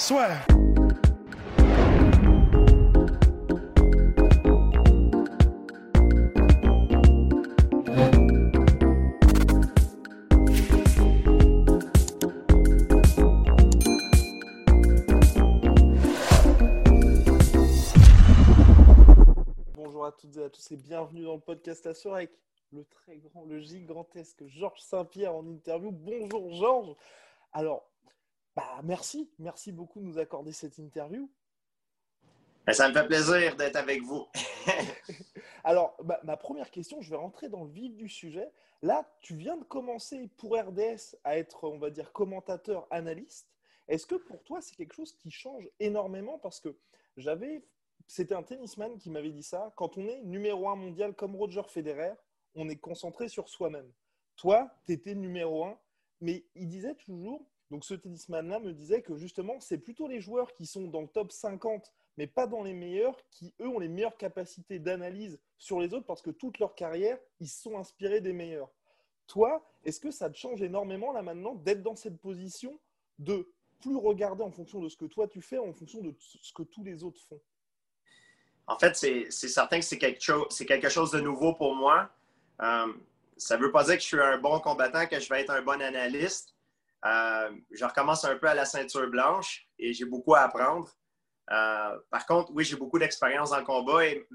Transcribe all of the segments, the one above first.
Soit. Bonjour à toutes et à tous et bienvenue dans le podcast La avec le très grand, le gigantesque Georges Saint-Pierre en interview. Bonjour Georges. Alors, bah, merci, merci beaucoup de nous accorder cette interview. Ben, ça me fait plaisir d'être avec vous. Alors, bah, ma première question, je vais rentrer dans le vif du sujet. Là, tu viens de commencer pour RDS à être, on va dire, commentateur, analyste. Est-ce que pour toi, c'est quelque chose qui change énormément? Parce que j'avais, c'était un tennisman qui m'avait dit ça. Quand on est numéro un mondial comme Roger Federer, on est concentré sur soi-même. Toi, tu étais numéro un, mais il disait toujours, donc ce tennisman-là me disait que justement, c'est plutôt les joueurs qui sont dans le top 50, mais pas dans les meilleurs, qui eux ont les meilleures capacités d'analyse sur les autres parce que toute leur carrière, ils sont inspirés des meilleurs. Toi, est-ce que ça te change énormément là maintenant d'être dans cette position de plus regarder en fonction de ce que toi tu fais, en fonction de ce que tous les autres font? En fait, c'est certain que c'est quelque, chose, quelque chose de nouveau pour moi. Euh, ça ne veut pas dire que je suis un bon combattant, que je vais être un bon analyste. Euh, je recommence un peu à la ceinture blanche et j'ai beaucoup à apprendre. Euh, par contre, oui, j'ai beaucoup d'expérience dans le combat et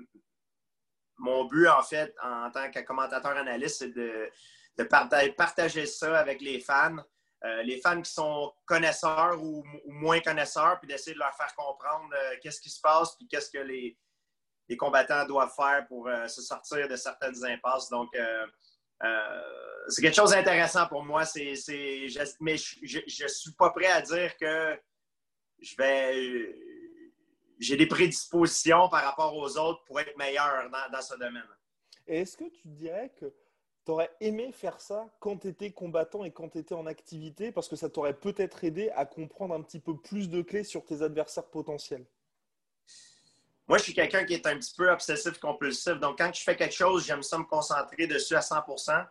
mon but, en fait, en tant que commentateur analyste, c'est de, partager ça avec les fans, euh, les fans qui sont connaisseurs ou, moins connaisseurs, puis d'essayer de leur faire comprendre qu'est-ce qui se passe, puis qu'est-ce que les, les, combattants doivent faire pour se sortir de certaines impasses. Donc, c'est quelque chose d'intéressant pour moi. C'est, mais je ne suis pas prêt à dire que je vais. J'ai des prédispositions par rapport aux autres pour être meilleur dans, ce domaine. est-ce que tu dirais que tu aurais aimé faire ça quand tu étais combattant et quand tu étais en activité? Parce que ça t'aurait peut-être aidé à comprendre un petit peu plus de clés sur tes adversaires potentiels? Moi, je suis quelqu'un qui est un petit peu obsessif-compulsif. Donc, quand je fais quelque chose, j'aime ça me concentrer dessus à 100%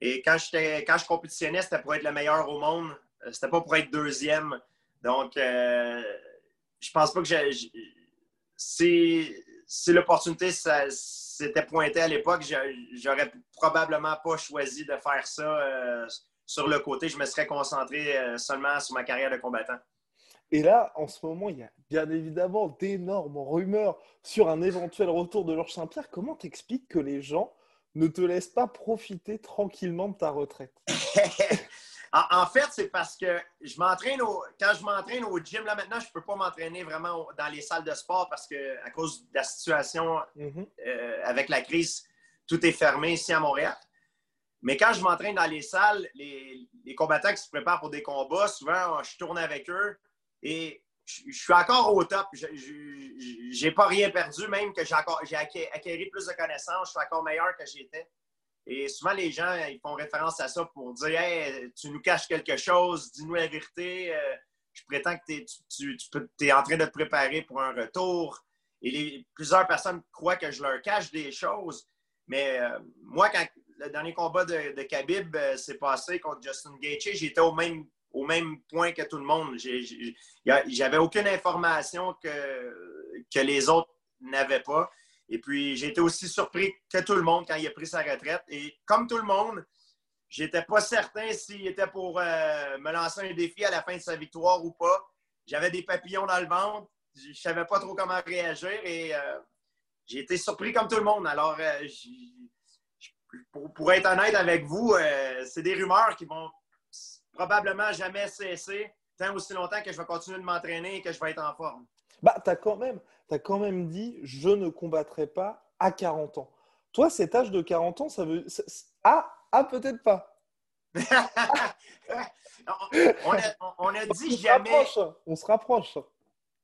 Et quand, quand je compétitionnais, c'était pour être le meilleur au monde. Euh, c'était pas pour être deuxième. Donc, euh, je pense pas que. Si, l'opportunité s'était pointée à l'époque, j'aurais probablement pas choisi de faire ça euh, sur le côté. Je me serais concentré seulement sur ma carrière de combattant. Et là, en ce moment, il y a bien évidemment d'énormes rumeurs sur un éventuel retour de Georges Saint-Pierre. Comment t'expliques que les gens ne te laissent pas profiter tranquillement de ta retraite? en fait, c'est parce que je m'entraîne au... quand je m'entraîne au gym, là maintenant, je ne peux pas m'entraîner vraiment dans les salles de sport parce que à cause de la situation mm-hmm. euh, avec la crise, tout est fermé ici à Montréal. Mais quand je m'entraîne dans les salles, les, les combattants qui se préparent pour des combats, souvent, je tourne avec eux et je suis encore au top. Je n'ai pas rien perdu, même que j'ai acquis plus de connaissances. Je suis encore meilleur que j'étais. Et souvent, les gens ils font référence à ça pour dire Hey, tu nous caches quelque chose, dis-nous la vérité. Euh, je prétends que tu, es en train de te préparer pour un retour. Et plusieurs personnes croient que je leur cache des choses. Mais euh, moi, quand le dernier combat de, de Khabib euh, s'est passé contre Justin Gaethje, j'étais au même au même point que tout le monde. J'avais aucune information que, que les autres n'avaient pas. Et puis, j'ai été aussi surpris que tout le monde quand il a pris sa retraite. Et comme tout le monde, j'étais pas certain s'il était pour euh, me lancer un défi à la fin de sa victoire ou pas. J'avais des papillons dans le ventre. Je savais pas trop comment réagir et euh, j'ai été surpris comme tout le monde. Alors, euh, pour, pour, être honnête avec vous, c'est des rumeurs qui vont probablement jamais cesser tant aussi longtemps que je vais continuer de m'entraîner et que je vais être en forme. Bah, tu as, quand même, as quand même dit je ne combattrai pas à 40 ans. Toi, cet âge de 40 ans, ça veut. Ah, ah peut-être pas. on, a, dit jamais. on se rapproche.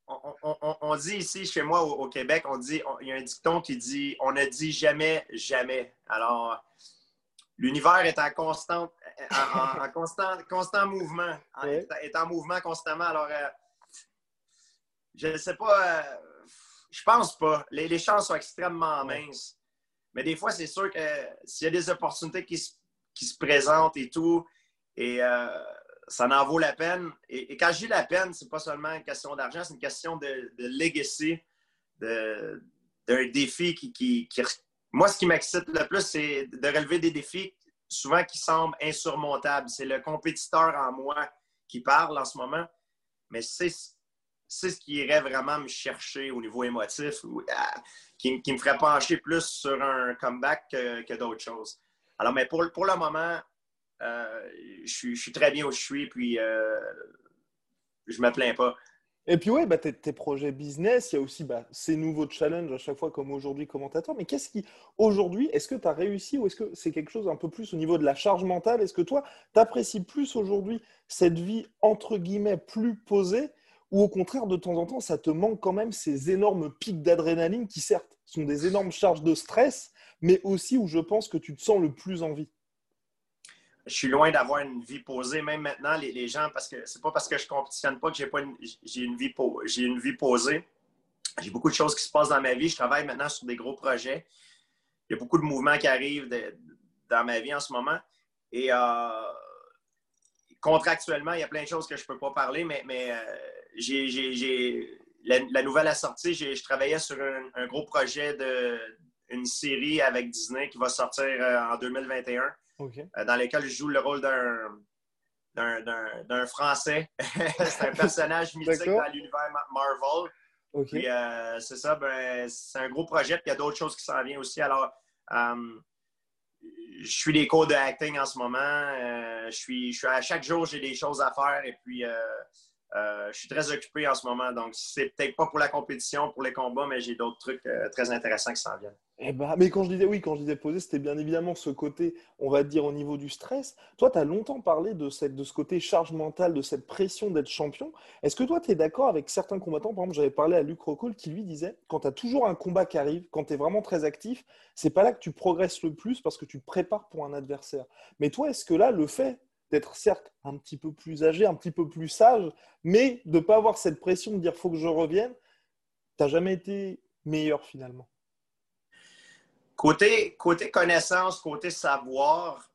On, dit ici, chez moi, au, Québec, on dit, il y a un dicton qui dit on ne dit jamais, jamais. Alors, l'univers est en constant, en, constant, constant mouvement, est, en mouvement constamment. Alors, euh, je ne sais pas, euh, je pense pas. Les, chances sont extrêmement minces. Mais des fois, c'est sûr que s'il y a des opportunités qui se, présentent et tout, et euh, ça en vaut la peine. Et, quand je dis la peine, c'est pas seulement une question d'argent, c'est une question de, de legacy, d'un défi qui, Moi, ce qui m'excite le plus, c'est de relever des défis souvent qui semblent insurmontables. C'est le compétiteur en moi qui parle en ce moment, mais c'est ce qui irait vraiment me chercher au niveau émotif, ah, qui, me ferait pencher plus sur un comeback que, d'autres choses. Alors, mais pour, pour le moment, euh, je, suis très bien où je suis, puis euh, je me plains pas. Et puis, ouais, bah, tes, projets business, il y a aussi bah, ces nouveaux challenges à chaque fois, comme aujourd'hui, commentateur. Mais qu'est-ce qui, aujourd'hui, est-ce que tu as réussi ou est-ce que c'est quelque chose un peu plus au niveau de la charge mentale? Est-ce que toi, tu apprécies plus aujourd'hui cette vie, entre guillemets, plus posée ou au contraire, de temps en temps, ça te manque quand même ces énormes pics d'adrénaline qui, certes, sont des énormes charges de stress, mais aussi où je pense que tu te sens le plus en vie? Je suis loin d'avoir une vie posée, même maintenant, les, gens, parce que c'est pas parce que je compétitionne pas que j'ai pas une, j'ai une vie une vie posée. J'ai beaucoup de choses qui se passent dans ma vie. Je travaille maintenant sur des gros projets. Il y a beaucoup de mouvements qui arrivent dans ma vie en ce moment. Et euh, contractuellement, il y a plein de choses que je peux pas parler, mais, mais euh, j'ai, la, nouvelle assortie, je travaillais sur un, gros projet de une série avec Disney qui va sortir euh, en 2021 euh, dans lesquels je joue le rôle d'un d'un Français. c'est un personnage mythique dans l'univers Marvel. Euh, c'est ça, ben, c'est un gros projet, puis il y a d'autres choses qui s'en viennent aussi. Alors, euh, je suis des cours de acting en ce moment. je, suis, je suis à chaque jour, j'ai des choses à faire et puis je suis très occupé en ce moment. Donc, c'est peut-être pas pour la compétition, pour les combats, mais j'ai d'autres trucs très intéressants qui s'en viennent. Eh ben, mais quand je disais oui, quand je disais poser, c'était bien évidemment ce côté, on va dire, au niveau du stress. Toi, tu as longtemps parlé de, cette, de ce côté charge mentale, de cette pression d'être champion. Est-ce que toi, tu es d'accord avec certains combattants? Par exemple, j'avais parlé à Luc Rockall qui lui disait quand tu as toujours un combat qui arrive, quand tu es vraiment très actif, c'est pas là que tu progresses le plus parce que tu te prépares pour un adversaire. Mais toi, est-ce que là, le fait d'être certes un petit peu plus âgé, un petit peu plus sage, mais de ne pas avoir cette pression de dire faut que je revienne, tu n'as jamais été meilleur finalement Côté, côté connaissance, côté savoir,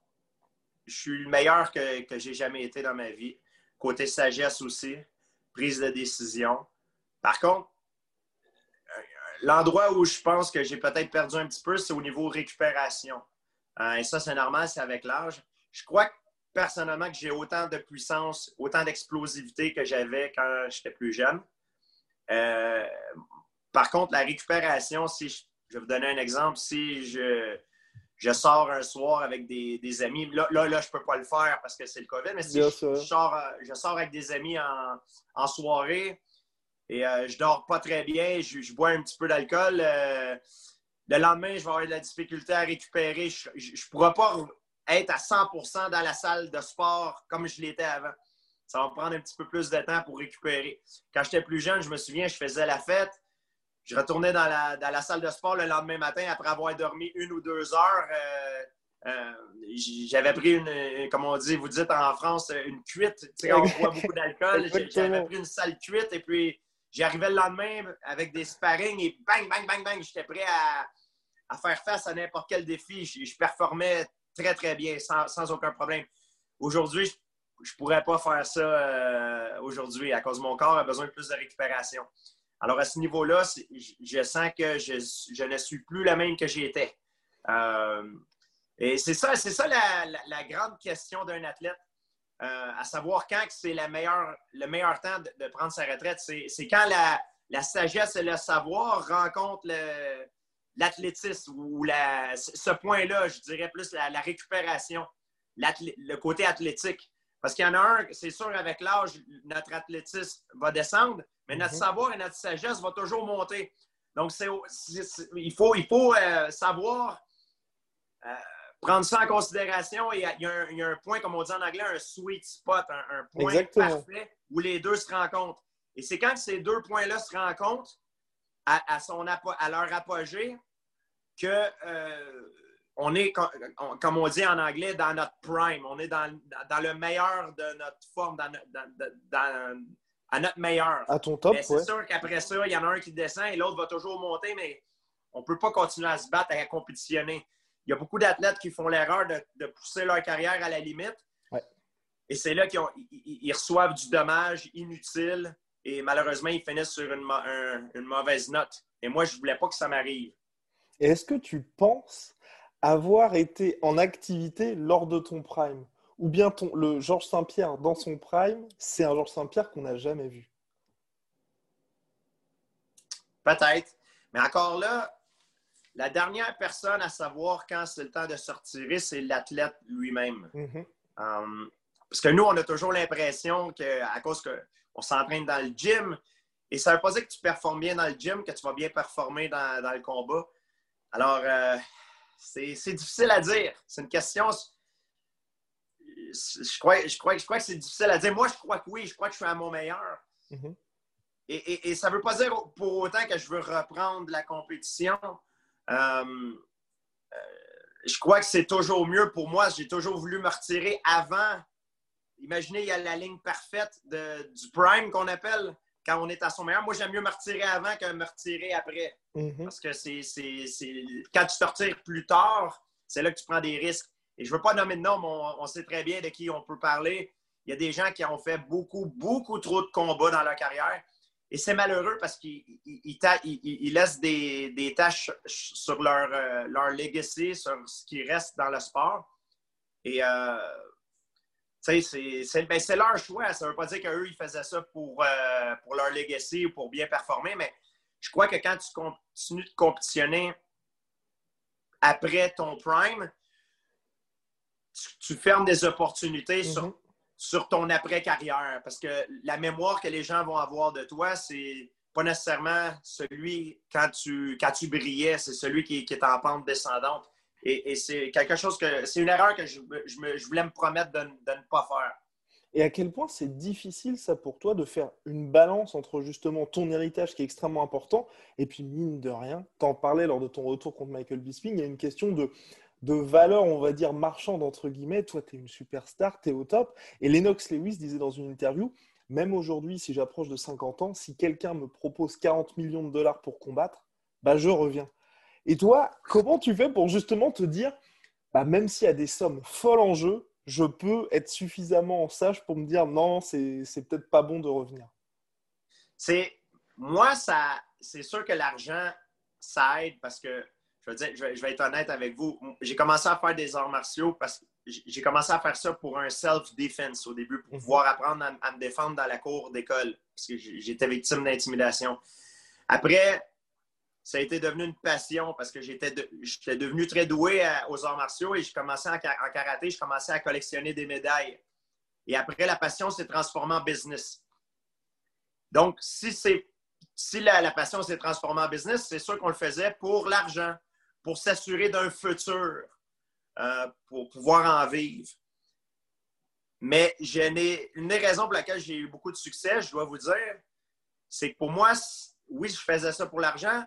je suis le meilleur que, que j'ai jamais été dans ma vie. Côté sagesse aussi, prise de décision. Par contre, euh, l'endroit où je pense que j'ai peut-être perdu un petit peu, c'est au niveau récupération. Euh, et ça, c'est normal, c'est avec l'âge. Je crois personnellement que j'ai autant de puissance, autant d'explosivité que j'avais quand j'étais plus jeune. Euh, par contre, la récupération, si je je vais vous donner un exemple. Si je, je sors un soir avec des, amis, là, là, je ne peux pas le faire parce que c'est le COVID, mais si je, sors, je, sors, avec des amis en, soirée et euh, je dors pas très bien, je, bois un petit peu d'alcool, euh, le lendemain, je vais avoir de la difficulté à récupérer. Je ne pourrai pas être à 100% dans la salle de sport comme je l'étais avant. Ça va me prendre un petit peu plus de temps pour récupérer. Quand j'étais plus jeune, je me souviens, je faisais la fête je retournais dans la, salle de sport le lendemain matin après avoir dormi une ou deux heures. Euh, euh, j'avais pris une, comme on dit, vous dites en France, une cuite. on boit beaucoup d'alcool. J'avais pris une sale cuite et puis j'arrivais le lendemain avec des sparring et bang, bang, bang, bang, j'étais prêt à, faire face à n'importe quel défi. Je, performais très, très bien, sans, aucun problème. Aujourd'hui, je ne pourrais pas faire ça euh, aujourd'hui à cause de mon corps a besoin de plus de récupération. Alors, à ce niveau-là, je sens que je, ne suis plus la même que j'étais. Euh, et c'est ça, c'est ça la, grande question d'un athlète, euh, à savoir quand c'est le meilleur temps de, prendre sa retraite. C'est quand la, sagesse et le savoir rencontrent l'athlétisme ou ce point-là, je dirais plus la, récupération, le côté athlétique. Parce qu'il y en a un, c'est sûr, avec l'âge, notre athlétisme va descendre, mais notre mhm. savoir et notre sagesse vont toujours monter. Donc, il faut, il faut euh, savoir euh, prendre ça en considération. Il y, a, il, y a un, point, comme on dit en anglais, un sweet spot, un, point parfait où les deux se rencontrent. Et c'est quand ces deux points-là se rencontrent à, son, à leur apogée que euh, on est, comme on dit en anglais, dans notre prime. On est dans, dans le meilleur de notre forme, dans, dans, à notre meilleur. À ton top, C'est sûr qu'après ça, il y en a un qui descend et l'autre va toujours monter, mais on ne peut pas continuer à se battre, à compétitionner. Il y a beaucoup d'athlètes qui font l'erreur de, pousser leur carrière à la limite. Et c'est là qu'ils reçoivent du dommage inutile et malheureusement, ils finissent sur une, une mauvaise note. Et moi, je ne voulais pas que ça m'arrive. Est-ce que tu penses avoir été en activité lors de ton prime? Ou bien ton, le Georges Saint-Pierre dans son prime, c'est un Georges Saint-Pierre qu'on n'a jamais vu? Peut-être. Mais encore là, la dernière personne à savoir quand c'est le temps de sortir, c'est l'athlète lui-même. Mm-hmm. Um, parce que nous, on a toujours l'impression qu'à cause qu'on s'entraîne dans le gym, et ça ne veut pas dire que tu performes bien dans le gym, que tu vas bien performer dans, dans le combat. Alors, euh, c'est difficile à dire. C'est une question. Je crois, je, crois, je crois que c'est difficile à dire. Moi, je crois que oui, je crois que je suis à mon meilleur. Mm-hmm. et, ça ne veut pas dire pour autant que je veux reprendre la compétition. Euh, euh, je crois que c'est toujours mieux pour moi. J'ai toujours voulu me retirer avant. Imaginez, il y a la ligne parfaite du prime qu'on appelle quand on est à son meilleur. Moi, j'aime mieux me retirer avant que me retirer après. Mhm. Parce que c'est, quand tu te retires plus tard, c'est là que tu prends des risques. Et je ne veux pas nommer de nom, mais on, sait très bien de qui on peut parler. Il y a des gens qui ont fait beaucoup, beaucoup trop de combats dans leur carrière. Et c'est malheureux parce qu'ils laissent des, tâches sur leur, euh, leur legacy, sur ce qui reste dans le sport. Et euh, ben, c'est leur choix. Ça ne veut pas dire qu'eux, ils faisaient ça pour, euh, pour leur legacy ou pour bien performer, mais je crois que quand tu continues de compétitionner après ton prime, tu, fermes des opportunités sur, mm-hmm. sur, ton après-carrière. Parce que la mémoire que les gens vont avoir de toi, c'est pas nécessairement celui quand tu, quand tu brillais, c'est celui qui, qui est en pente descendante. Et, c'est quelque chose que c'est une erreur que je, je, voulais me promettre de, de, ne pas faire. Et à quel point c'est difficile, ça, pour toi, de faire une balance entre justement ton héritage qui est extrêmement important et puis, mine de rien, t'en parlais lors de ton retour contre Michael Bisping, il y a une question de, de valeur, on va dire, marchande, entre guillemets. Toi, tu es une superstar, tu es au top. Et Lennox Lewis disait dans une interview même aujourd'hui, si j'approche de 50 ans, si quelqu'un me propose 40 millions de dollars pour combattre, bah, je reviens. Et toi, comment tu fais pour justement te dire, bah, même s'il y a des sommes folles en jeu, je peux être suffisamment sage pour me dire non, c'est, peut-être pas bon de revenir? C'est moi, ça, c'est sûr que l'argent, ça aide parce que je vais, je, vais, être honnête avec vous. J'ai commencé à faire des arts martiaux parce que j'ai commencé à faire ça pour un self-defense au début, pour mhm. pouvoir apprendre à, à, me défendre dans la cour d'école, parce que j'étais victime d'intimidation. Après, ça a été devenu une passion parce que j'étais devenu très doué aux arts martiaux et j'ai commencé en, karaté, je commençais à collectionner des médailles. Et après, la passion s'est transformée en business. Donc, si, si la, passion s'est transformée en business, c'est sûr qu'on le faisait pour l'argent, pour s'assurer d'un futur, euh, pour pouvoir en vivre. Mais une des raisons pour laquelle j'ai eu beaucoup de succès, je dois vous dire, c'est que pour moi, oui, je faisais ça pour l'argent,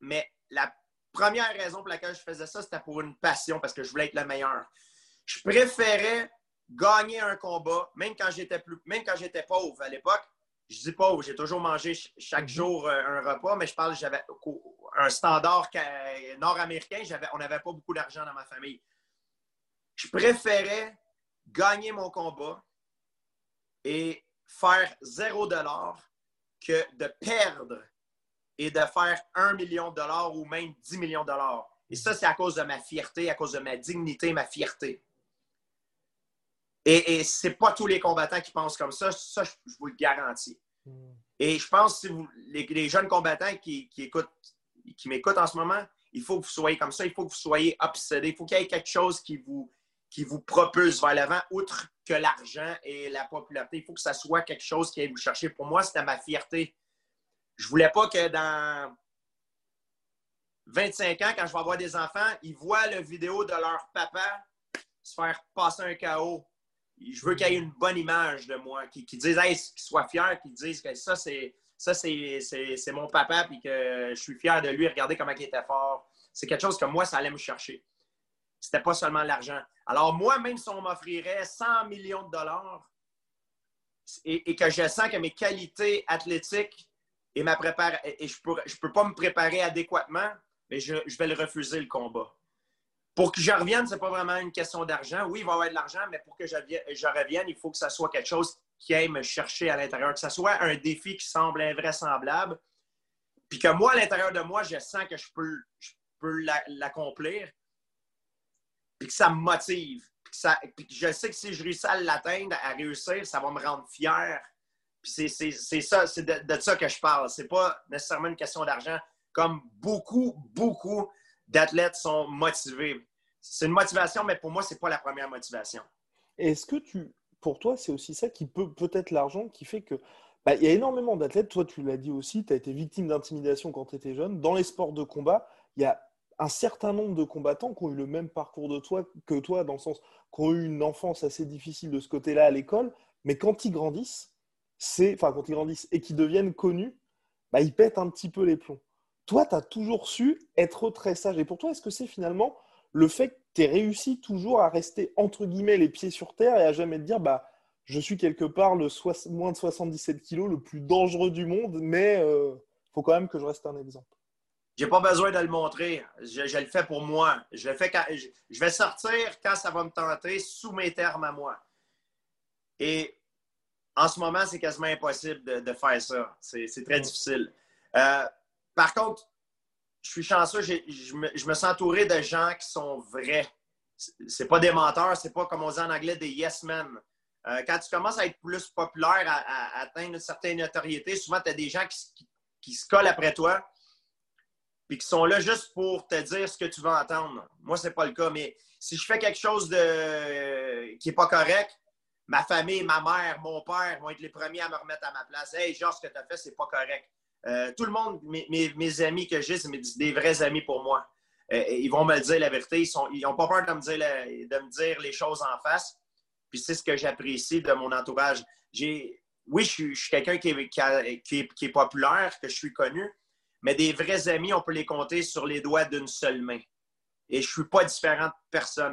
mais la première raison pour laquelle je faisais ça, c'était pour une passion, parce que je voulais être le meilleur. Je préférais gagner un combat, même quand j'étais plus, même quand j'étais pauvre à l'époque. Je dis pauvre, j'ai toujours mangé chaque mhm. jour euh, un repas, mais je parle, j'avais un standard nord-américain, on n'avait pas beaucoup d'argent dans ma famille. Je préférais gagner mon combat et faire zéro dollar que de perdre et de faire un million de dollars ou même 10 millions de dollars. Et ça, c'est à cause de ma fierté, à cause de ma dignité, ma fierté. Et, et ce n'est pas tous les combattants qui pensent comme ça, ça, je, vous le garantis. Hmm. Et je pense que vous, les, jeunes combattants qui, écoutent, qui m'écoutent en ce moment, il faut que vous soyez comme ça, il faut que vous soyez obsédés, il faut qu'il y ait quelque chose qui vous, qui vous propulse vers l'avant, outre que l'argent et la popularité. Il faut que ça soit quelque chose qui aille vous chercher. Pour moi, c'était ma fierté je voulais pas que dans 25 ans, quand je vais avoir des enfants, ils voient la vidéo de leur papa se faire passer un chaos. Je veux qu'il y ait une bonne image de moi, qu'ils disent, qu'ils soient fiers, qu'ils disent que ça, c'est ça, c'est mon papa, puis que je suis fier de lui. Regardez comment il était fort. C'est quelque chose que moi, ça allait me chercher. C'était pas seulement l'argent. Alors, moi, même si on m'offrirait 100 millions de dollars et, que je sens que mes qualités athlétiques et je ne peux, pas me préparer adéquatement, mais je, vais le refuser, le combat. Pour que je revienne, ce n'est pas vraiment une question d'argent. Oui, il va y avoir de l'argent, mais pour que je, revienne, il faut que ça soit quelque chose qui aille me chercher à l'intérieur, que ce soit un défi qui semble invraisemblable, puis que moi, à l'intérieur de moi, je sens que je peux, je peux l'accomplir, puis que ça me motive. Puis que, je sais que si je réussis à l'atteindre, à réussir, ça va me rendre fier. C'est ça, c'est de, de, ça que je parle. C'est pas nécessairement une question d'argent. Comme beaucoup, beaucoup d'athlètes sont motivés. C'est une motivation, mais pour moi, c'est pas la première motivation. Est-ce que tu, pour toi, c'est aussi ça qui peut peut-être l'argent qui fait que bah, il y a énormément d'athlètes. Toi, tu l'as dit aussi, tu as été victime d'intimidation quand tu étais jeune. Dans les sports de combat, il y a un certain nombre de combattants qui ont eu le même parcours de toi que toi, dans le sens qui ont eu une enfance assez difficile de ce côté-là à l'école, mais quand ils grandissent, c'est, enfin quand ils grandissent et qu'ils deviennent connus, bah, ils pètent un petit peu les plombs. Toi, tu as toujours su être très sage. Et pour toi, est-ce que c'est finalement le fait que tu aies réussi toujours à rester entre guillemets les pieds sur terre et à jamais te dire bah je suis quelque part le moins de 77 kilos le plus dangereux du monde, mais il euh, faut quand même que je reste un exemple. J'ai pas besoin de le montrer. Je, le fais pour moi. Je le fais quand, je, vais sortir quand ça va me tenter sous mes termes à moi. Et en ce moment, c'est quasiment impossible de, faire ça. C'est très difficile. Euh, par contre, je suis chanceux, je me, je me, sens entouré de gens qui sont vrais. C'est pas des menteurs, c'est pas comme on dit en anglais des yes men. Euh, quand tu commences à être plus populaire, à, atteindre une certaine notoriété, souvent tu as des gens qui, qui, se collent après toi puis qui sont là juste pour te dire ce que tu veux entendre. Moi, c'est pas le cas, mais si je fais quelque chose de qui est pas correct, ma famille, ma mère, mon père vont être les premiers à me remettre à ma place. Hey, genre, ce que tu as fait, c'est pas correct. Euh, tout le monde, mes, amis que j'ai, c'est des vrais amis pour moi. Euh, ils vont me dire la vérité. Ils n'ont pas peur de me, dire les choses en face. Puis c'est ce que j'apprécie de mon entourage. Oui, je suis, quelqu'un qui est, populaire, que je suis connu, mais des vrais amis, on peut les compter sur les doigts d'une seule main. Et je ne suis pas différent de personne.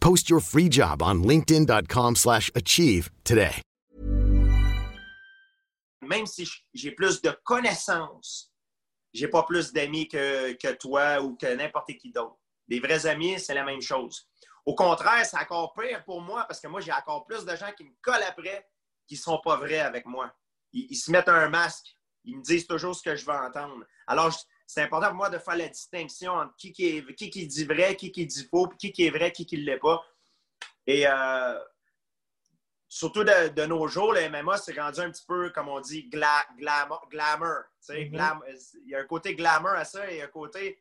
Post your free job on linkedin.com/achieve today. Même si j'ai plus de connaissances, j'ai pas plus d'amis que, que toi ou que n'importe qui d'autre. Des vrais amis, c'est la même chose. Au contraire, c'est encore pire pour moi parce que moi, j'ai encore plus de gens qui me collent après qui ne sont pas vrais avec moi. Ils, se mettent un masque. Ils me disent toujours ce que je veux entendre. Alors, c'est important pour moi de faire la distinction entre qui, qui, est, qui, qui dit vrai, qui, qui dit faux, qui, qui est vrai, qui ne l'est pas. Et euh, surtout de, nos jours, le MMA, c'est rendu un petit peu, comme on dit, glamour. Mm-hmm. il y a un côté glamour à ça et un côté.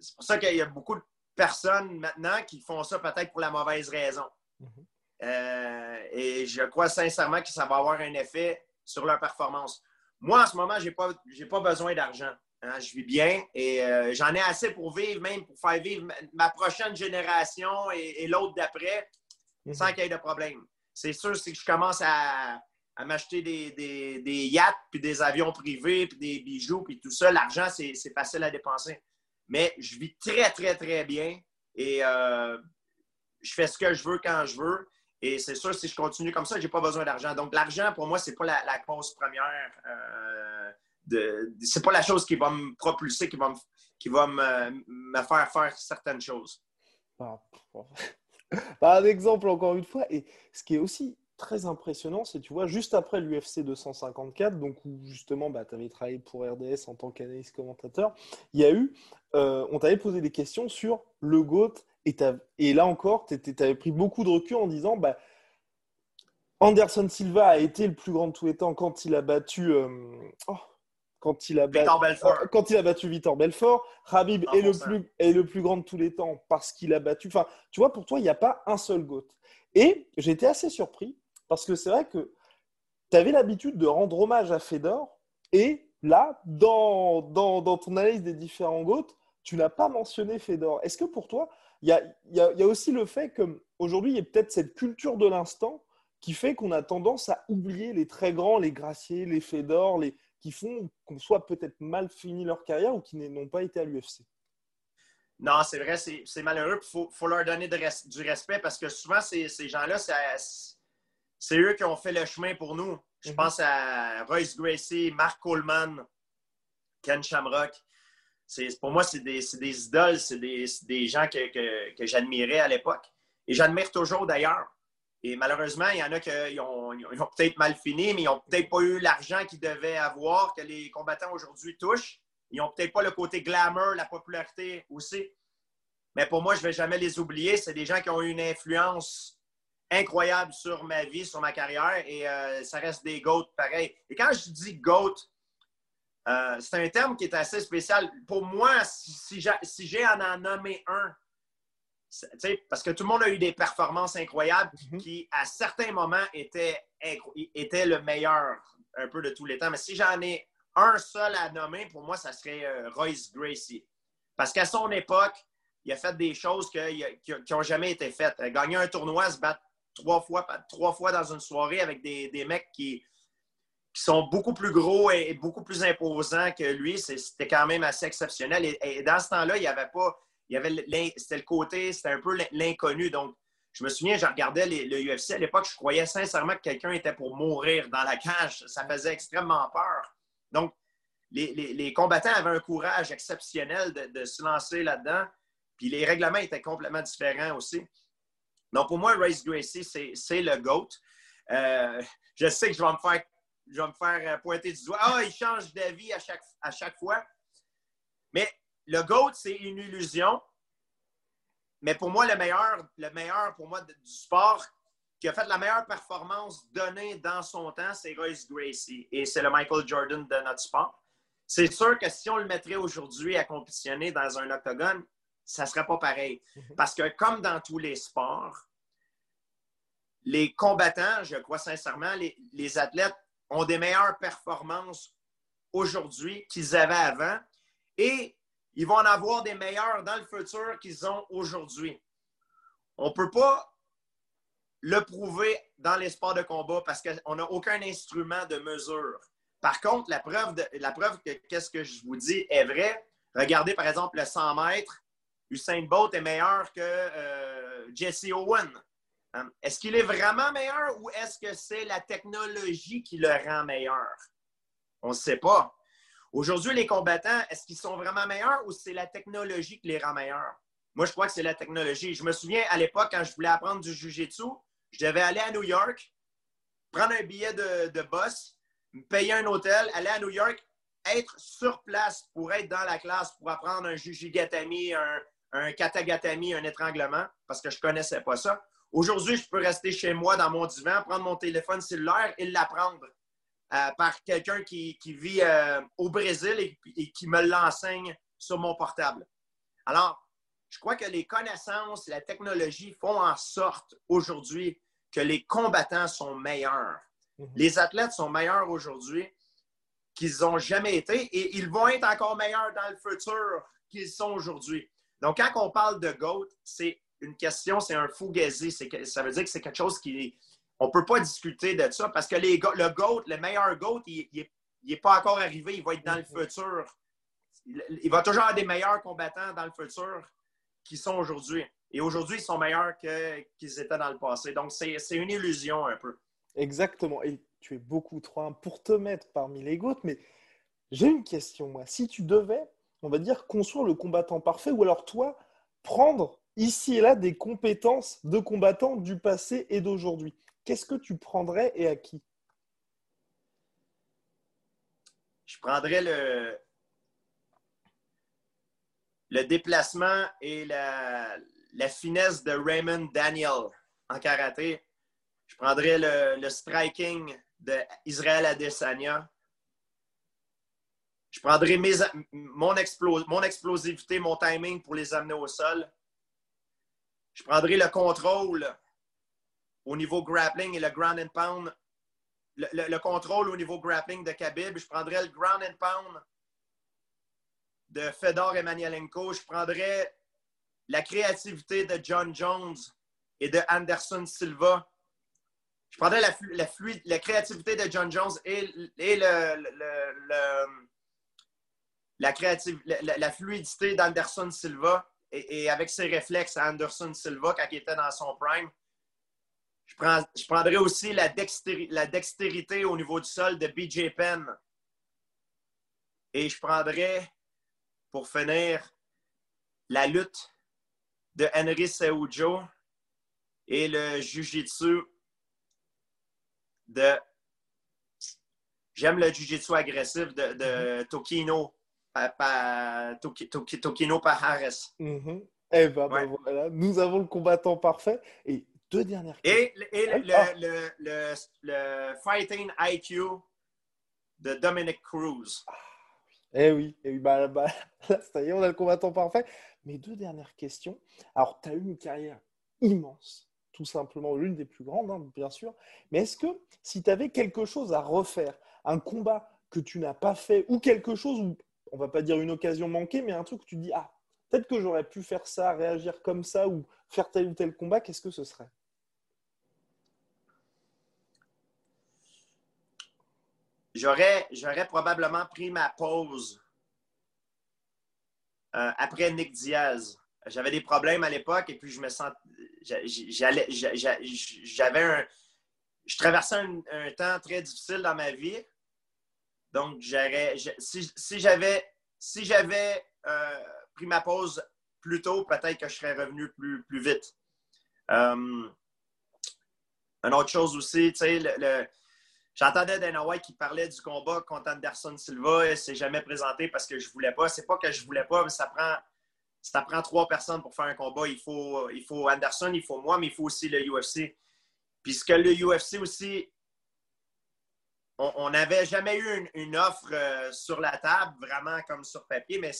C'est pour ça qu'il y a beaucoup de personnes maintenant qui font ça peut-être pour la mauvaise raison. Mm-hmm. Euh, et je crois sincèrement que ça va avoir un effet sur leur performance. Moi, en ce moment, je n'ai pas, pas besoin d'argent. Hein. Je vis bien et euh, j'en ai assez pour vivre, même pour faire vivre ma, prochaine génération et, l'autre d'après, mhm. sans qu'il y ait de problème. C'est sûr, si je commence à, m'acheter des, des, yachts, puis des avions privés, puis des bijoux, puis tout ça, l'argent, c'est facile à dépenser. Mais je vis très, très, très bien et euh, je fais ce que je veux quand je veux. Et c'est sûr, si je continue comme ça, je n'ai pas besoin d'argent. Donc, l'argent, pour moi, ce n'est pas la, cause première. Euh, de, c'est pas la chose qui va me propulser, qui va me, qui va me, faire faire certaines choses. Par un exemple, encore une fois, et ce qui est aussi très impressionnant, c'est, tu vois, juste après l'UFC 254, donc où justement, bah, tu avais travaillé pour RDS en tant qu'analyste commentateur, il y a eu, euh, on t'avait posé des questions sur le GOAT, et, et là encore, tu avais pris beaucoup de recul en disant, bah, Anderson Silva a été le plus grand de tous les temps quand il a battu. Euh, oh, quand il a, euh, quand il a battu Victor Belfort, Habib est le, plus, est le plus grand de tous les temps parce qu'il a battu. Enfin, tu vois, pour toi, il n'y a pas un seul GOAT. Et j'étais assez surpris parce que c'est vrai que tu avais l'habitude de rendre hommage à Fedor et là, dans, dans, dans ton analyse des différents GOAT, tu n'as pas mentionné Fedor. Est-ce que pour toi, il y a, y a, aussi le fait qu'aujourd'hui, il y a peut-être cette culture de l'instant qui fait qu'on a tendance à oublier les très grands, les Graciers, les Fedor, les, qui font qu'on soit peut-être mal fini leur carrière ou qui n'ont pas été à l'UFC. Non, c'est vrai, c'est malheureux. Il faut, leur donner du respect parce que souvent, ces, gens-là, c'est eux qui ont fait le chemin pour nous. Je mhm. pense à Royce Gracie, Mark Coleman, Ken Shamrock. Pour moi, c'est des, idoles, c'est des, gens que, que j'admirais à l'époque. Et j'admire toujours d'ailleurs. Et malheureusement, il y en a qui ont, peut-être mal fini, mais ils n'ont peut-être pas eu l'argent qu'ils devaient avoir, que les combattants aujourd'hui touchent. Ils n'ont peut-être pas le côté glamour, la popularité aussi. Mais pour moi, je ne vais jamais les oublier. C'est des gens qui ont eu une influence incroyable sur ma vie, sur ma carrière, et euh, ça reste des GOAT pareil. Et quand je dis GOAT, euh, c'est un terme qui est assez spécial. Pour moi, si, j'ai en nommer un parce que tout le monde a eu des performances incroyables mhm. qui, à certains moments, étaient, étaient le meilleur un peu de tous les temps. Mais si j'en ai un seul à nommer, pour moi, ça serait euh, Royce Gracie. Parce qu'à son époque, il a fait des choses qui n'ont jamais été faites. Gagner un tournoi, se battre trois fois, trois fois dans une soirée avec des, mecs qui, sont beaucoup plus gros et, beaucoup plus imposants que lui, c'était quand même assez exceptionnel. et dans ce temps-là, il n'y avait pas il y avait c'était le côté, c'était un peu l'inconnu. Donc, je me souviens, je regardais le UFC à l'époque, je croyais sincèrement que quelqu'un était pour mourir dans la cage. Ça faisait extrêmement peur. Donc, les, combattants avaient un courage exceptionnel de, se lancer là-dedans. Puis les règlements étaient complètement différents aussi. Donc, pour moi, Race Gracie, c'est le GOAT. Euh, je sais que je vais me faire, je vais me faire pointer du doigt. Ah, il change d'avis à chaque, à chaque fois. Mais le GOAT, c'est une illusion. Mais pour moi, le meilleur, le meilleur pour moi du sport, qui a fait la meilleure performance donnée dans son temps, c'est Royce Gracie. Et c'est le Michael Jordan de notre sport. C'est sûr que si on le mettrait aujourd'hui à compétitionner dans un octogone, ça ne serait pas pareil. Mhm. Parce que comme dans tous les sports, les combattants, je crois sincèrement, les, les athlètes ont des meilleures performances aujourd'hui qu'ils avaient avant. Et ils vont en avoir des meilleurs dans le futur qu'ils ont aujourd'hui. On ne peut pas le prouver dans les sports de combat parce qu'on n'a aucun instrument de mesure. Par contre, la preuve, la preuve que qu'est-ce que je vous dis est vrai. Regardez par exemple le 100 mètres. Usain Bolt est meilleur que euh, Jesse Owen. Hein? Est-ce qu'il est vraiment meilleur ou est-ce que c'est la technologie qui le rend meilleur? On ne sait pas. Aujourd'hui, les combattants, est-ce qu'ils sont vraiment meilleurs ou c'est la technologie qui les rend meilleurs? Moi, je crois que c'est la technologie. Je me souviens à l'époque, quand je voulais apprendre du jiu-jitsu, je devais aller à New York, prendre un billet de, de boss, me payer un hôtel, aller à New York, être sur place pour être dans la classe, pour apprendre un jujigatami, un, un katagatami, un étranglement, parce que je ne connaissais pas ça. Aujourd'hui, je peux rester chez moi dans mon divan, prendre mon téléphone cellulaire et l'apprendre. Euh, par quelqu'un qui, vit euh, au Brésil et, qui me l'enseigne sur mon portable. Alors, je crois que les connaissances, la technologie font en sorte aujourd'hui que les combattants sont meilleurs. Mhm. Les athlètes sont meilleurs aujourd'hui qu'ils n'ont jamais été et ils vont être encore meilleurs dans le futur qu'ils sont aujourd'hui. Donc, quand on parle de GOAT, c'est une question, c'est un fugazi. Ça veut dire que c'est quelque chose qui, on ne peut pas discuter de ça parce que les, le GOAT, le meilleur GOAT, il n'est pas encore arrivé, il va être dans le futur. Il, va toujours avoir des meilleurs combattants dans le futur qui sont aujourd'hui. Et aujourd'hui, ils sont meilleurs qu'ils étaient dans le passé. Donc, c'est une illusion un peu. Exactement. Et tu es beaucoup trop pour te mettre parmi les GOAT, mais j'ai une question, moi. Si tu devais, on va dire, construire le combattant parfait, ou alors toi, prendre ici et là des compétences de combattants du passé et d'aujourd'hui qu'est-ce que tu prendrais et à qui? Je prendrais le, le déplacement et la, finesse de Raymond Daniel en karaté. Je prendrais le, striking d'Israël Adesanya. Je prendrais mon, mon explosivité, mon timing pour les amener au sol. Je prendrais le contrôle au niveau grappling et le ground and pound. Le, contrôle au niveau grappling de Khabib. Je prendrais le ground and pound de Fedor Emelianenko. Je prendrais la créativité de John Jones et de Anderson Silva. Je prendrais la, la, créativité de John Jones et, le, la, créative, la, fluidité d'Anderson Silva et, avec ses réflexes à Anderson Silva quand il était dans son prime. Je, prends, je prendrais aussi la dextérité, la dextérité au niveau du sol de BJ Penn. Et je prendrais pour finir, la lutte de Henry Seujo et le jujitsu de. J'aime le jujitsu agressif de, de Tokino, pa, Tokino Pajares. Mm Eh ben, ben voilà, nous avons le combattant parfait. Et deux dernières questions. Et, ah. le, le, le, Fighting IQ de Dominic Cruz. Ah. Eh oui, eh oui bah, bah, là, ça y est, on a le combattant parfait. Mes deux dernières questions. Alors, tu as eu une carrière immense, tout simplement, l'une des plus grandes, hein, bien sûr. Mais est-ce que si tu avais quelque chose à refaire, un combat que tu n'as pas fait, ou quelque chose où, on va pas dire une occasion manquée, mais un truc où tu dis, ah, peut-être que j'aurais pu faire ça, réagir comme ça, ou faire tel ou tel combat, qu'est-ce que ce serait? J'aurais, j'aurais probablement pris ma pause euh, après Nick Diaz. J'avais des problèmes à l'époque et puis je me sens. J'allais, j'avais un. Je traversais un, temps très difficile dans ma vie. Donc, j'aurais, si, j'avais, si j'avais euh, pris ma pause plus tôt, peut-être que je serais revenu plus, plus vite. Euh, une autre chose aussi, tu sais, le J'entendais Dana White qui parlait du combat contre Anderson Silva. Il ne s'est jamais présenté parce que je voulais pas. C'est pas que je voulais pas, mais ça prend, ça prend trois personnes pour faire un combat. Il faut, il faut Anderson, il faut moi, mais il faut aussi le UFC. Puisque le UFC aussi, on n'avait jamais eu une, offre euh, sur la table, vraiment comme sur papier, mais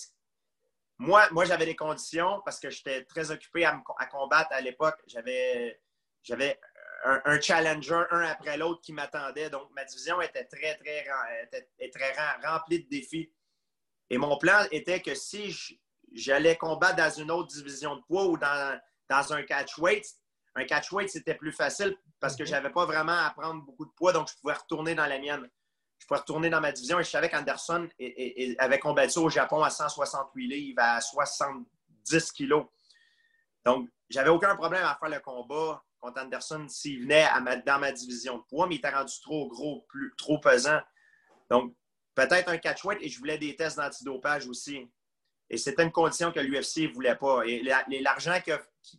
moi, moi j'avais des conditions parce que j'étais très occupé à, à combattre à l'époque. J'avais, un, challenger un après l'autre qui m'attendait. Donc, ma division était très, très, était, très remplie de défis. Et mon plan était que si j'allais combattre dans une autre division de poids ou dans, dans un catchweight, un catchweight, c'était plus facile parce que mhm. je n'avais pas vraiment à prendre beaucoup de poids, donc je pouvais retourner dans la mienne. Je pouvais retourner dans ma division et je savais qu'Anderson avait combattu au Japon à 168 livres, à 70 kilos. Donc, j'avais aucun problème à faire le combat contre Anderson s'il venait à dans ma division de poids, mais il était rendu trop gros, plus, trop pesant. Donc, peut-être un catchweight et je voulais des tests d'antidopage aussi. Et c'était une condition que l'UFC ne voulait pas. Et l'argent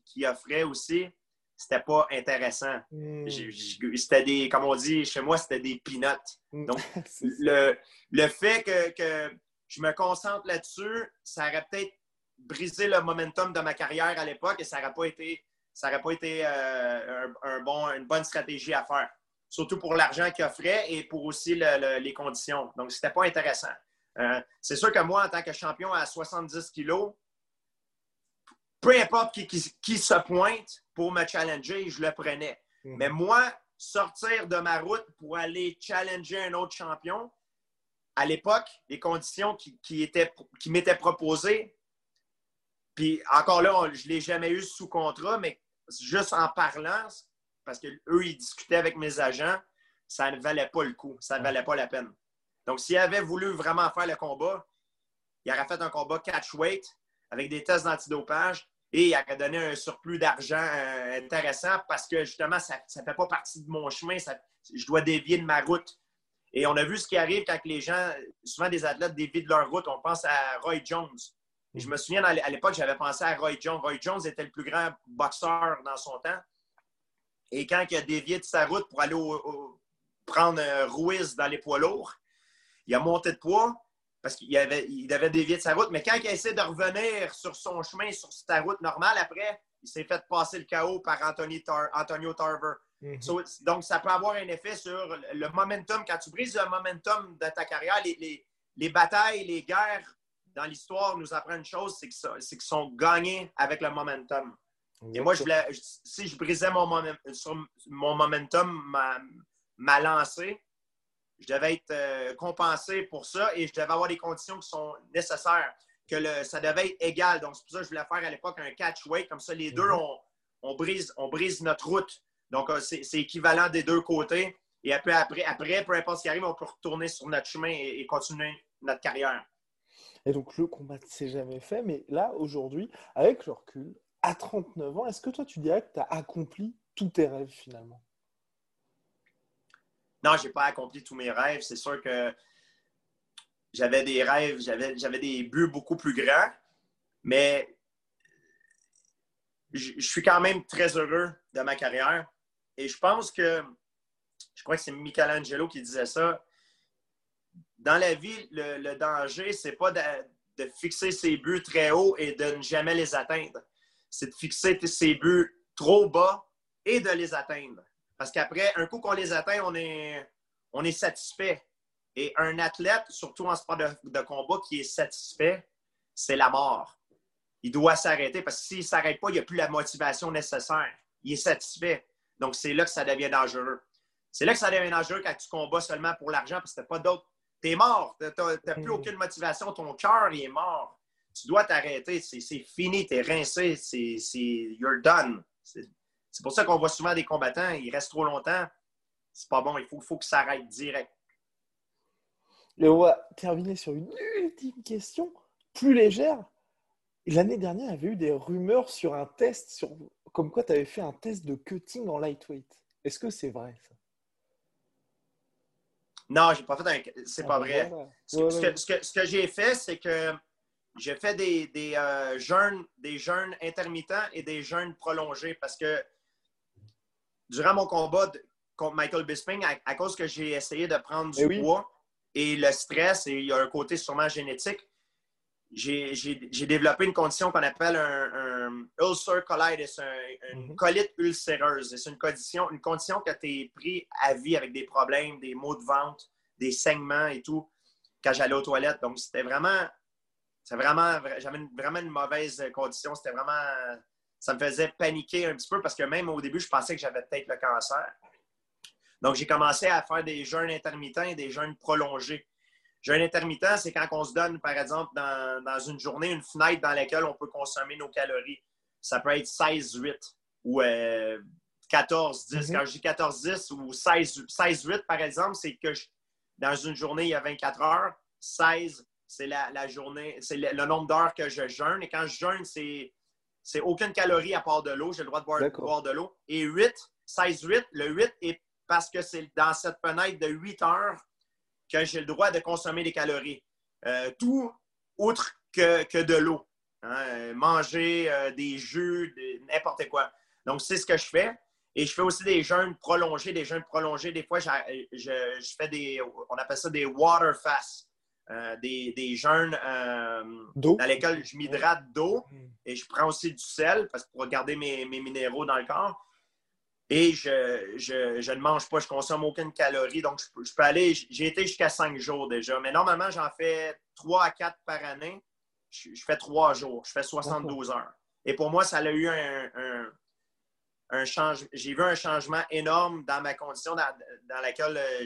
qu'il offrait aussi, c'était pas intéressant. Hmm. C'était des, comme on dit chez moi, c'était des peanuts. Hmm. Donc, le, le fait que, que, je me concentre là-dessus, ça aurait peut-être brisé le momentum de ma carrière à l'époque et ça n'aurait pas été ça n'aurait pas été euh, un, bon, une bonne stratégie à faire. Surtout pour l'argent qu'il offrait et pour aussi les conditions. Donc, ce n'était pas intéressant. Euh, c'est sûr que moi, en tant que champion à 70 kilos, peu importe qui, se pointe pour me challenger, je le prenais. Mhm. Mais moi, sortir de ma route pour aller challenger un autre champion, à l'époque, les conditions qui, qui, qui m'étaient proposées, puis encore là, je ne l'ai jamais eu sous contrat, mais juste en parlant, parce qu'eux, ils discutaient avec mes agents, ça ne valait pas le coup, ça ne valait pas la peine. Donc, s'ils avaient voulu vraiment faire le combat, il aurait fait un combat catch-weight avec des tests d'antidopage et il aurait donné un surplus d'argent euh, intéressant parce que justement, ça ne fait pas partie de mon chemin, je dois dévier de ma route. Et on a vu ce qui arrive quand les gens, souvent des athlètes dévient de leur route. On pense à Roy Jones je me souviens, à l'époque, j'avais pensé à Roy Jones. Roy Jones était le plus grand boxeur dans son temps. Et quand il a dévié de sa route pour aller prendre un Ruiz dans les poids lourds, il a monté de poids parce qu'il avait, il avait dévié de sa route. Mais quand il a essayé de revenir sur son chemin, sur sa route normale, après, il s'est fait passer le chaos par Antonio Tarver. Mhm. donc, ça peut avoir un effet sur le momentum. Quand tu brises le momentum de ta carrière, les, les, batailles, les guerres dans l'histoire nous apprennent une chose, c'est qu'ils sont gagnés avec le momentum. Et moi, je voulais, si je brisais mon, mon momentum, ma, ma lancée, je devais être euh, compensé pour ça et je devais avoir les conditions qui sont nécessaires, que le, ça devait être égal. Donc, c'est pour ça que je voulais faire à l'époque un catch-weight. Comme ça, les deux, mhm. on, brise, on brise notre route. Donc, euh, c'est équivalent des deux côtés. Et après, après, après, peu importe ce qui arrive, on peut retourner sur notre chemin et, continuer notre carrière. Et donc, le combat ne s'est jamais fait. Mais là, aujourd'hui, avec le recul, à 39 ans, est-ce que toi, tu dirais que tu as accompli tous tes rêves finalement? Non, je n'ai pas accompli tous mes rêves. C'est sûr que j'avais des rêves, j'avais, j'avais des buts beaucoup plus grands, mais je, suis quand même très heureux de ma carrière. Et je pense que, je crois que c'est Michelangelo qui disait ça. Dans la vie, le, danger, c'est pas de, de, fixer ses buts très haut et de ne jamais les atteindre. C'est de fixer ses buts trop bas et de les atteindre. Parce qu'après, un coup qu'on les atteint, on est, on est satisfait. Et un athlète, surtout en sport de, combat, qui est satisfait, c'est la mort. Il doit s'arrêter parce que s'il ne s'arrête pas, il n'y a plus la motivation nécessaire. Il est satisfait. Donc, c'est là que ça devient dangereux. C'est là que ça devient dangereux quand tu combats seulement pour l'argent parce que tu n'as pas d'autre. Tu es mort. Tu n'as plus hmm. aucune motivation. Ton cœur, il est mort. Tu dois t'arrêter. C'est fini. Tu es rincé. C'est you're done. C'est pour ça qu'on voit souvent des combattants, ils restent trop longtemps. C'est pas bon, il faut, faut que ça arrête direct. Et on va terminer sur une ultime question, plus légère. L'année dernière, il y avait eu des rumeurs sur un test, sur... comme quoi tu avais fait un test de cutting en lightweight. Est-ce que c'est vrai ça? Non, j'ai pas fait un. C'est pas vrai. Ce, que, j'ai fait, c'est que j'ai fait des, des, euh, jeûnes, des jeûnes intermittents et des jeûnes prolongés parce que durant mon combat contre Michael Bisping, à, cause que j'ai essayé de prendre du eh poids et le stress, et il y a un côté sûrement génétique, j'ai développé une condition qu'on appelle un, ulcer colitis, une mhm. colite ulcéreuse. C'est une condition, une condition que tu es pris à vie avec des problèmes, des maux de ventre, des saignements et tout, quand j'allais aux toilettes. Donc, c'était vraiment, vraiment, j'avais vraiment une mauvaise condition. C'était vraiment ça me faisait paniquer un petit peu parce que même au début, je pensais que j'avais peut-être le cancer. Donc, j'ai commencé à faire des jeûnes intermittents et des jeûnes prolongés. Jeûne intermittent, c'est quand on se donne, par exemple, dans, une journée, une fenêtre dans laquelle on peut consommer nos calories. Ça peut être 16-8 ou 14-10. Euh, mm-hmm. Quand je dis 14-10 ou 16-8, par exemple, c'est que dans une journée, il y a 24 heures. 16, c'est la, journée, c'est le, le, nombre d'heures que je jeûne. Et quand je jeûne, c'est c'est aucune calorie à part de l'eau. J'ai le droit de boire, de l'eau. Et 8, 16-8, le 8 est parce que c'est dans cette fenêtre de 8 heures que j'ai le droit de consommer des calories. Euh, tout autre que, de l'eau. Hein. Manger euh, des jus, n'importe quoi. Donc, c'est ce que je fais. Et je fais aussi des jeûnes prolongés. Des jeûnes prolongés, des fois, je, je fais des, on appelle ça des water fasts. Euh, des, des, jeûnes euh, dans lesquels je m'hydrate d'eau mm. et je prends aussi du sel parce pour garder mes, minéraux dans le corps. Et je, je, ne mange pas, je consomme aucune calorie. Donc, je, peux aller, j'ai été jusqu'à cinq jours déjà. Mais normalement, j'en fais trois à quatre par année. Je, fais trois jours, je fais 72 heures. Et pour moi, ça a eu un, un, changement. J'ai vu un changement énorme dans ma condition dans, dans laquelle euh,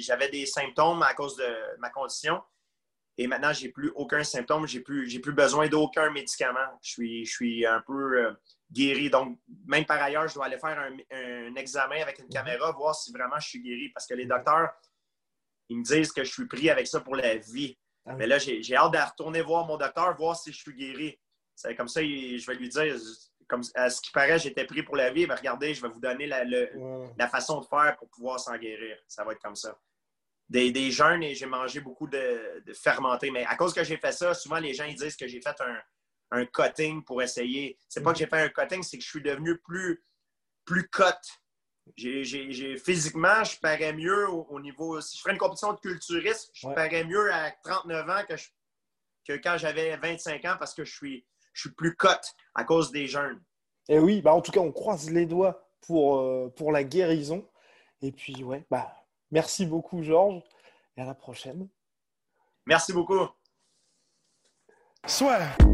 j'avais des symptômes à cause de ma condition. Et maintenant, j'ai plus aucun symptôme, j'ai plus, plus besoin d'aucun médicament. Je suis, je suis un peu euh, guéri. Donc, même par ailleurs, je dois aller faire un, examen avec une mhm. caméra, voir si vraiment je suis guéri. Parce que les docteurs, ils me disent que je suis pris avec ça pour la vie. Ah Mais là, j'ai hâte de retourner voir mon docteur, voir si je suis guéri. C'est comme ça, je vais lui dire, comme à ce qui paraît, j'étais pris pour la vie. Mais regardez, je vais vous donner la, la façon de faire pour pouvoir s'en guérir. Ça va être comme ça des, des jeûnes et j'ai mangé beaucoup de, de, fermenté. Mais à cause que j'ai fait ça, souvent les gens ils disent que j'ai fait un, un cutting pour essayer. C'est pas que j'ai fait un cutting, c'est que je suis devenu plus, plus cut. j'ai, physiquement, je parais mieux au, niveau. Si je ferais une compétition de culturiste, je parais mieux à 39 ans que, que quand j'avais 25 ans parce que je suis, je suis plus cote à cause des jeunes. Et eh oui, bah en tout cas, on croise les doigts pour, euh, pour la guérison. Et puis, ouais, bah, merci beaucoup, Georges, et à la prochaine. Merci beaucoup. Soit.